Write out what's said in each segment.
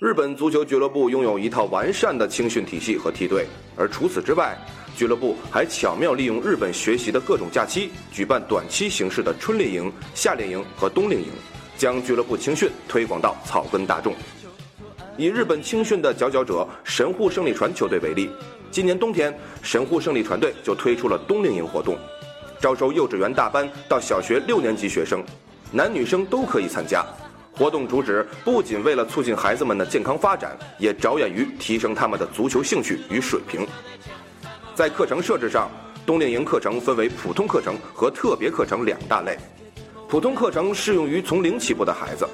日本足球俱乐部拥有一套完善的青训体系和梯队，而除此之外，俱乐部还巧妙利用日本学习的各种假期，举办短期形式的春令营、夏令营和冬令营，将俱乐部青训推广到草根大众。以日本青训的佼佼者神户胜利船球队为例，今年冬天，神户胜利船队就推出了冬令营活动，招收幼稚园大班到小学六年级学生，男女生都可以参加。活动主旨不仅为了促进孩子们的健康发展，也着眼于提升他们的足球兴趣与水平。在课程设置上，冬令营课程分为普通课程和特别课程两大类。普通课程适用于从零起步的孩子，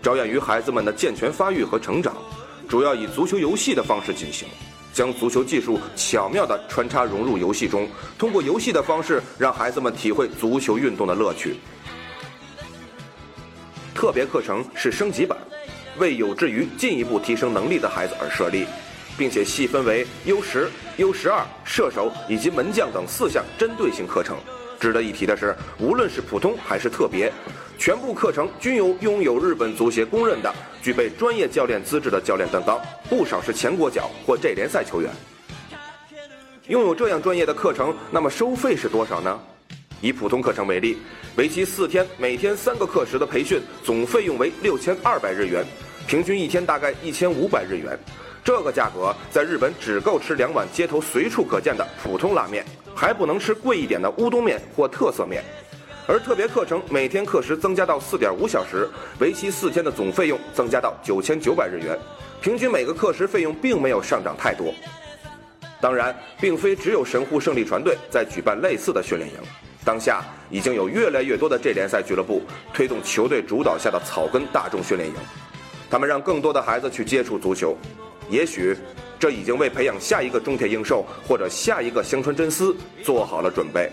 着眼于孩子们的健全发育和成长，主要以足球游戏的方式进行，将足球技术巧妙地穿插融入游戏中，通过游戏的方式让孩子们体会足球运动的乐趣。特别课程是升级版，为有志于进一步提升能力的孩子而设立，并且细分为 U 十、U 十二、射手以及门将等四项针对性课程。值得一提的是，无论是普通还是特别，全部课程均由拥有日本足协公认的、具备专业教练资质的教练担当，不少是前国脚或 J 联赛球员。拥有这样专业的课程，那么收费是多少呢？以普通课程为例，为期四天，每天三个课时的培训，总费用为六千二百日元，平均一天大概一千五百日元。这个价格在日本只够吃两碗街头随处可见的普通拉面，还不能吃贵一点的乌冬面或特色面。而特别课程每天课时增加到四点五小时，为期四天的总费用增加到九千九百日元，平均每个课时费用并没有上涨太多。当然，并非只有神户胜利船队在举办类似的训练营。当下已经有越来越多的 J 联赛俱乐部推动球队主导下的草根大众训练营，他们让更多的孩子去接触足球，也许这已经为培养下一个中铁英寿或者下一个香川真司做好了准备。